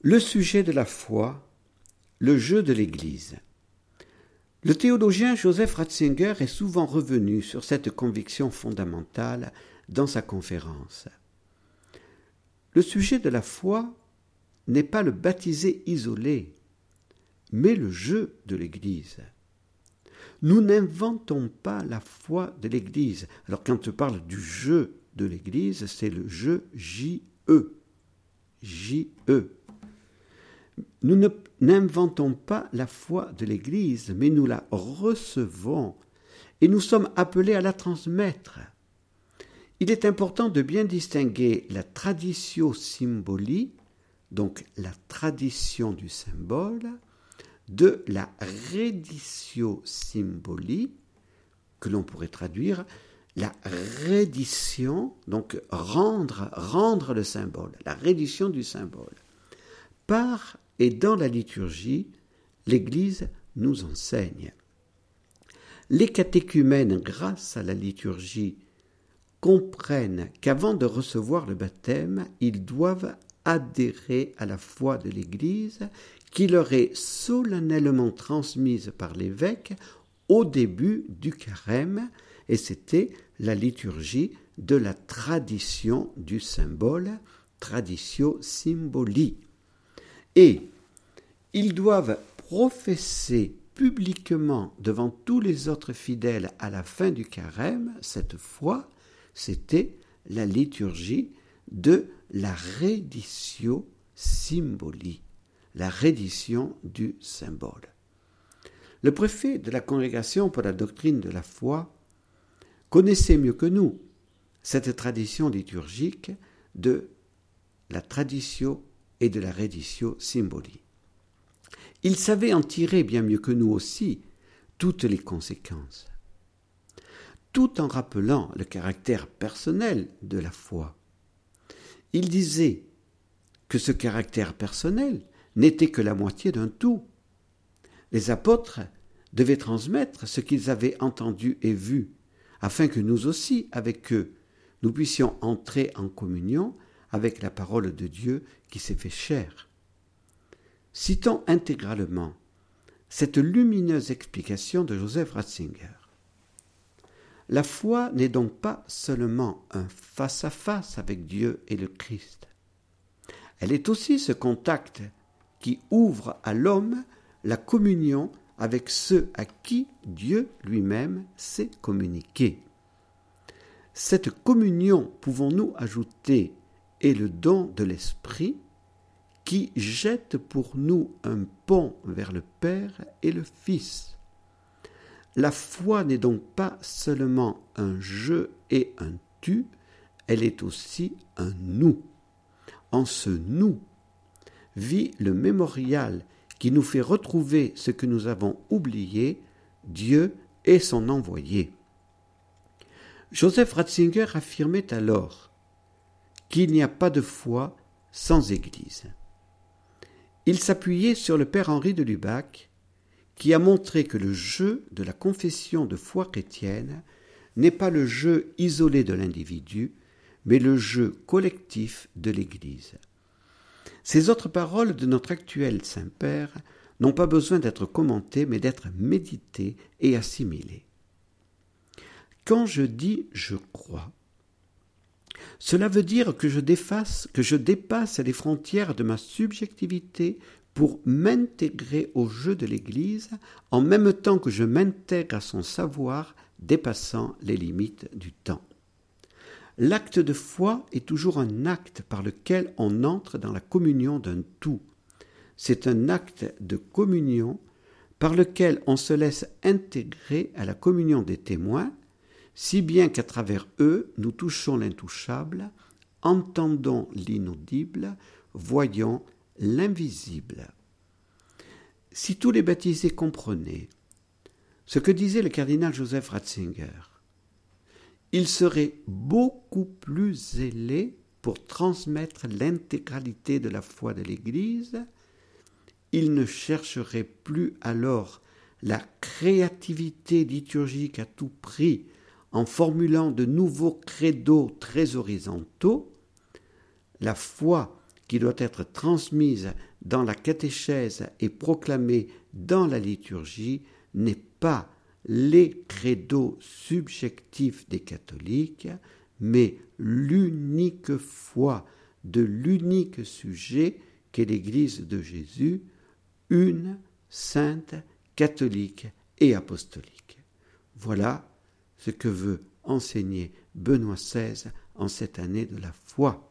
Le sujet de la foi, le jeu de l'Église. Le théologien Joseph Ratzinger est souvent revenu sur cette conviction fondamentale dans sa conférence. Le sujet de la foi n'est pas le baptisé isolé, mais le jeu de l'Église. Nous n'inventons pas la foi de l'Église. Alors quand je parle du jeu de l'Église, c'est le jeu J-E. J-E. Nous n'inventons pas la foi de l'Église, mais nous la recevons et nous sommes appelés à la transmettre. Il est important de bien distinguer la tradition symbolique, donc la tradition du symbole, de la reditio symbolique, que l'on pourrait traduire la reddition, donc rendre, rendre le symbole, la reddition du symbole. Par et dans la liturgie, l'Église nous enseigne. Les catéchumènes, grâce à la liturgie, comprennent qu'avant de recevoir le baptême, ils doivent adhérer à la foi de l'Église qui leur est solennellement transmise par l'évêque au début du carême, et c'était la liturgie de la tradition du symbole, traditio symboli. Et ils doivent professer publiquement devant tous les autres fidèles à la fin du carême, cette foi, c'était la liturgie de la reditio symboli la reddition du symbole. Le préfet de la Congrégation pour la doctrine de la foi connaissait mieux que nous cette tradition liturgique de la tradition et de la reddition symbolique. Il savait en tirer bien mieux que nous aussi toutes les conséquences, tout en rappelant le caractère personnel de la foi. Il disait que ce caractère personnel n'était que la moitié d'un tout. Les apôtres devaient transmettre ce qu'ils avaient entendu et vu, afin que nous aussi, avec eux, nous puissions entrer en communion avec la parole de Dieu qui s'est fait chair. Citons intégralement cette lumineuse explication de Joseph Ratzinger. La foi n'est donc pas seulement un face-à-face -face avec Dieu et le Christ. Elle est aussi ce contact qui ouvre à l'homme la communion avec ceux à qui Dieu lui-même s'est communiqué. Cette communion, pouvons-nous ajouter, est le don de l'Esprit qui jette pour nous un pont vers le Père et le Fils. La foi n'est donc pas seulement un je et un tu, elle est aussi un nous. En ce nous vit le mémorial qui nous fait retrouver ce que nous avons oublié, Dieu et son envoyé. Joseph Ratzinger affirmait alors qu'il n'y a pas de foi sans Église. Il s'appuyait sur le père Henri de Lubac, qui a montré que le jeu de la confession de foi chrétienne n'est pas le jeu isolé de l'individu, mais le jeu collectif de l'Église. Ces autres paroles de notre actuel Saint-Père n'ont pas besoin d'être commentées, mais d'être méditées et assimilées. Quand je dis je crois, cela veut dire que je, défasse, que je dépasse les frontières de ma subjectivité pour m'intégrer au jeu de l'Église en même temps que je m'intègre à son savoir dépassant les limites du temps. L'acte de foi est toujours un acte par lequel on entre dans la communion d'un tout. C'est un acte de communion par lequel on se laisse intégrer à la communion des témoins, si bien qu'à travers eux nous touchons l'intouchable, entendons l'inaudible, voyons l'invisible. Si tous les baptisés comprenaient ce que disait le cardinal Joseph Ratzinger, il serait beaucoup plus zélé pour transmettre l'intégralité de la foi de l'Église, il ne chercherait plus alors la créativité liturgique à tout prix en formulant de nouveaux credos très horizontaux, la foi qui doit être transmise dans la catéchèse et proclamée dans la liturgie n'est pas les credos subjectifs des catholiques, mais l'unique foi de l'unique sujet qu'est l'Église de Jésus, une, sainte, catholique et apostolique. Voilà ce que veut enseigner Benoît XVI en cette année de la foi.